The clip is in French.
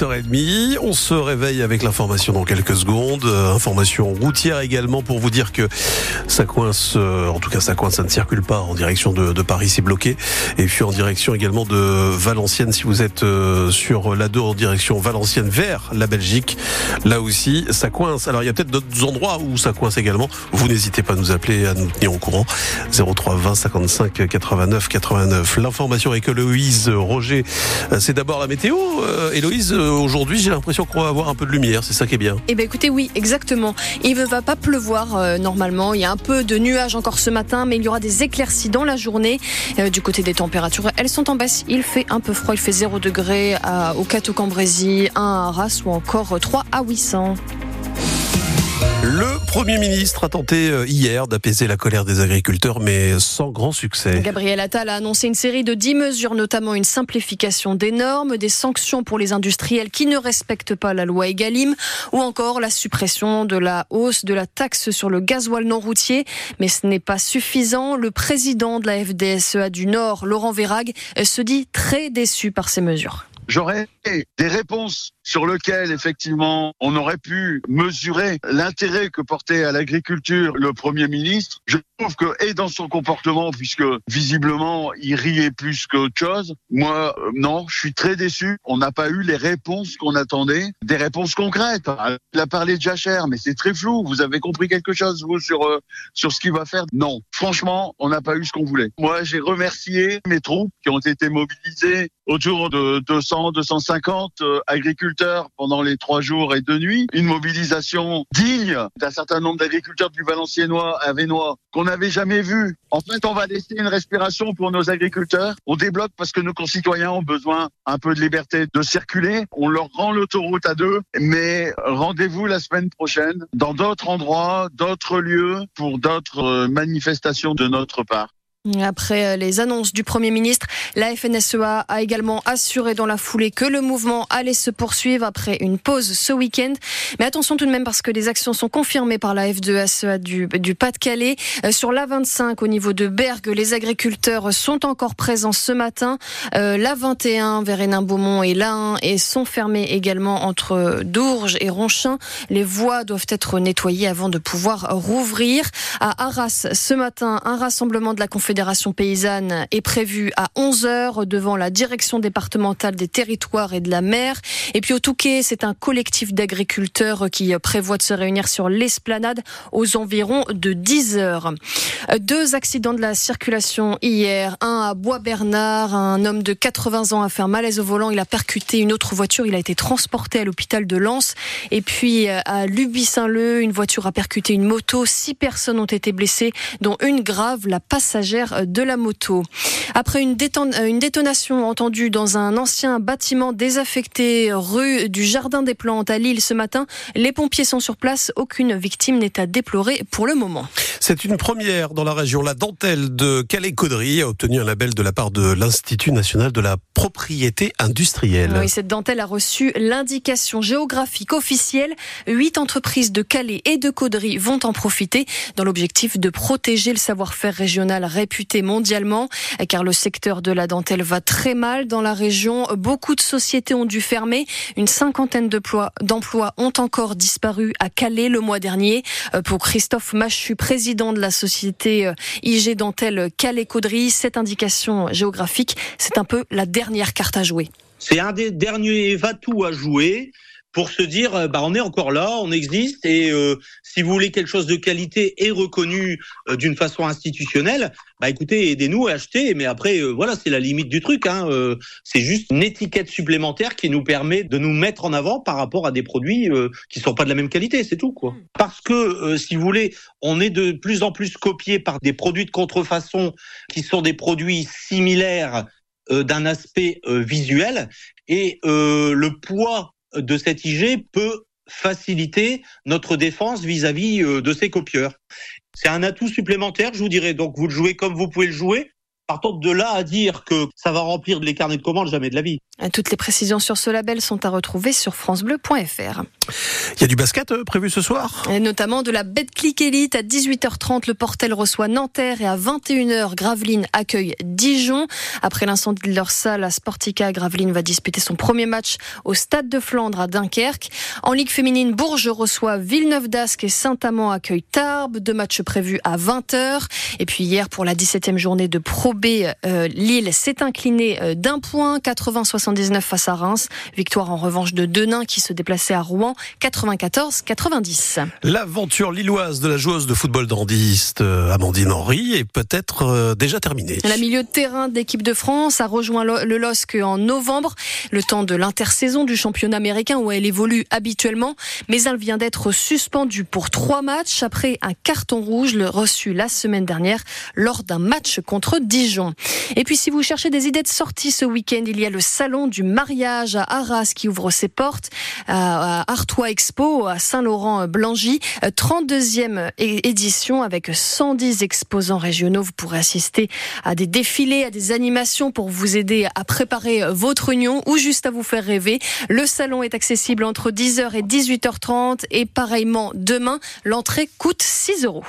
7h30. On se réveille avec l'information dans quelques secondes. Euh, information routière également pour vous dire que ça coince, euh, en tout cas ça coince, ça ne circule pas en direction de, de Paris, c'est bloqué. Et puis en direction également de Valenciennes, si vous êtes euh, sur la 2 en direction Valenciennes vers la Belgique, là aussi ça coince. Alors il y a peut-être d'autres endroits où ça coince également. Vous n'hésitez pas à nous appeler, à nous tenir au courant. 03 20 55 89 89. L'information avec Héloïse Roger, c'est d'abord la météo. Héloïse, aujourd'hui j'ai l'impression qu'on va avoir un peu de lumière, c'est ça qui est bien. Eh bien écoutez, oui, exactement. Il ne va pas pleuvoir euh, normalement. Il y a un peu de nuages encore ce matin, mais il y aura des éclaircies dans la journée. Euh, du côté des températures, elles sont en baisse. Il fait un peu froid. Il fait 0 degré au Cateau-Cambrésis, 1 à Arras ou encore 3 à 800. Le Premier ministre a tenté euh, hier d'apaiser la colère des agriculteurs, mais sans grand succès. Gabriel Attal a annoncé une série de dix mesures, notamment une simplification des normes, des sanctions pour les industriels qui ne respectent pas la loi Egalim, ou encore la suppression de la hausse de la taxe sur le gasoil non routier. Mais ce n'est pas suffisant. Le président de la FDSEA du Nord, Laurent Vérag, se dit très déçu par ces mesures. J'aurais des réponses sur lesquelles, effectivement, on aurait pu mesurer l'intérêt que portait à l'agriculture le Premier ministre. Trouve que, et dans son comportement, puisque visiblement, il riait plus qu'autre chose, moi, euh, non, je suis très déçu. On n'a pas eu les réponses qu'on attendait, des réponses concrètes. Il a parlé de Jachère, mais c'est très flou. Vous avez compris quelque chose, vous, sur, euh, sur ce qu'il va faire? Non. Franchement, on n'a pas eu ce qu'on voulait. Moi, j'ai remercié mes troupes qui ont été mobilisées autour de 200, 250 euh, agriculteurs pendant les trois jours et deux nuits. Une mobilisation digne d'un certain nombre d'agriculteurs du Valenciennois, Avenois, qu'on n'avait jamais vu. En fait, on va laisser une respiration pour nos agriculteurs. On débloque parce que nos concitoyens ont besoin un peu de liberté de circuler. On leur rend l'autoroute à deux, mais rendez-vous la semaine prochaine dans d'autres endroits, d'autres lieux pour d'autres euh, manifestations de notre part. Après euh, les annonces du Premier ministre, la FNSEA a également assuré dans la foulée que le mouvement allait se poursuivre après une pause ce week-end. Mais attention tout de même parce que les actions sont confirmées par la F2SEA du, du Pas-de-Calais. Euh, sur l'A25 au niveau de Bergue, les agriculteurs sont encore présents ce matin. Euh, L'A21 vers Hénin-Beaumont et l'A1 et sont fermés également entre Dourges et Ronchin. Les voies doivent être nettoyées avant de pouvoir rouvrir. À Arras, ce matin, un rassemblement de la Confédération Fédération paysanne est prévue à 11h devant la direction départementale des territoires et de la mer. Et puis au Touquet, c'est un collectif d'agriculteurs qui prévoit de se réunir sur l'esplanade aux environs de 10 heures. Deux accidents de la circulation hier. Un à Bois-Bernard, un homme de 80 ans a fait un malaise au volant. Il a percuté une autre voiture. Il a été transporté à l'hôpital de Lens. Et puis à Luby-Saint-Leu, une voiture a percuté une moto. Six personnes ont été blessées, dont une grave, la passagère de la moto. Après une, une détonation entendue dans un ancien bâtiment désaffecté rue du Jardin des Plantes à Lille ce matin, les pompiers sont sur place. Aucune victime n'est à déplorer pour le moment. C'est une première dans la région. La dentelle de Calais-Caudry a obtenu un label de la part de l'Institut national de la propriété industrielle. Oui, cette dentelle a reçu l'indication géographique officielle. Huit entreprises de Calais et de Caudry vont en profiter dans l'objectif de protéger le savoir-faire régional réputé mondialement, car le secteur de la dentelle va très mal dans la région. Beaucoup de sociétés ont dû fermer. Une cinquantaine d'emplois ont encore disparu à Calais le mois dernier. Euh, pour Christophe Machu, président de la société euh, IG Dentelle Calais-Caudry, cette indication géographique, c'est un peu la dernière carte à jouer. C'est un des derniers va-tout à jouer pour se dire euh, bah on est encore là, on existe et euh, si vous voulez quelque chose de qualité et reconnu euh, d'une façon institutionnelle, bah écoutez aidez-nous à acheter. Mais après voilà c'est la limite du truc. Hein, c'est juste une étiquette supplémentaire qui nous permet de nous mettre en avant par rapport à des produits qui sont pas de la même qualité, c'est tout quoi. Parce que si vous voulez, on est de plus en plus copié par des produits de contrefaçon qui sont des produits similaires d'un aspect visuel et le poids de cette IG peut faciliter notre défense vis-à-vis euh, de ces copieurs. C'est un atout supplémentaire, je vous dirais. Donc vous le jouez comme vous pouvez le jouer. Partant de là à dire que ça va remplir les carnets de commandes, jamais de la vie. Toutes les précisions sur ce label sont à retrouver sur francebleu.fr. Il y a du basket euh, prévu ce soir? Et notamment de la Betclic Elite à 18h30. Le Portel reçoit Nanterre et à 21h, Gravelines accueille Dijon. Après l'incendie de leur salle à Sportica, Gravelines va disputer son premier match au Stade de Flandre à Dunkerque. En Ligue féminine, Bourges reçoit Villeneuve d'Ascq et Saint-Amand accueille Tarbes. Deux matchs prévus à 20h. Et puis hier, pour la 17e journée de Pro B, euh, Lille s'est incliné euh, d'un point, 80-79 face à Reims. Victoire en revanche de Denain qui se déplaçait à Rouen, 94-90. L'aventure lilloise de la joueuse de football dandiste euh, Amandine Henry est peut-être euh, déjà terminée. La milieu de terrain d'équipe de France a rejoint le LOSC en novembre, le temps de l'intersaison du championnat américain où elle évolue habituellement, mais elle vient d'être suspendue pour trois matchs après un carton rouge le reçu la semaine dernière lors d'un match contre Dijon. Et puis si vous cherchez des idées de sortie ce week-end, il y a le salon du mariage à Arras qui ouvre ses portes à Artois Expo à Saint-Laurent-Blangy, 32e édition avec 110 exposants régionaux. Vous pourrez assister à des défilés, à des animations pour vous aider à préparer votre union ou juste à vous faire rêver. Le salon est accessible entre 10h et 18h30 et pareillement demain, l'entrée coûte 6 euros.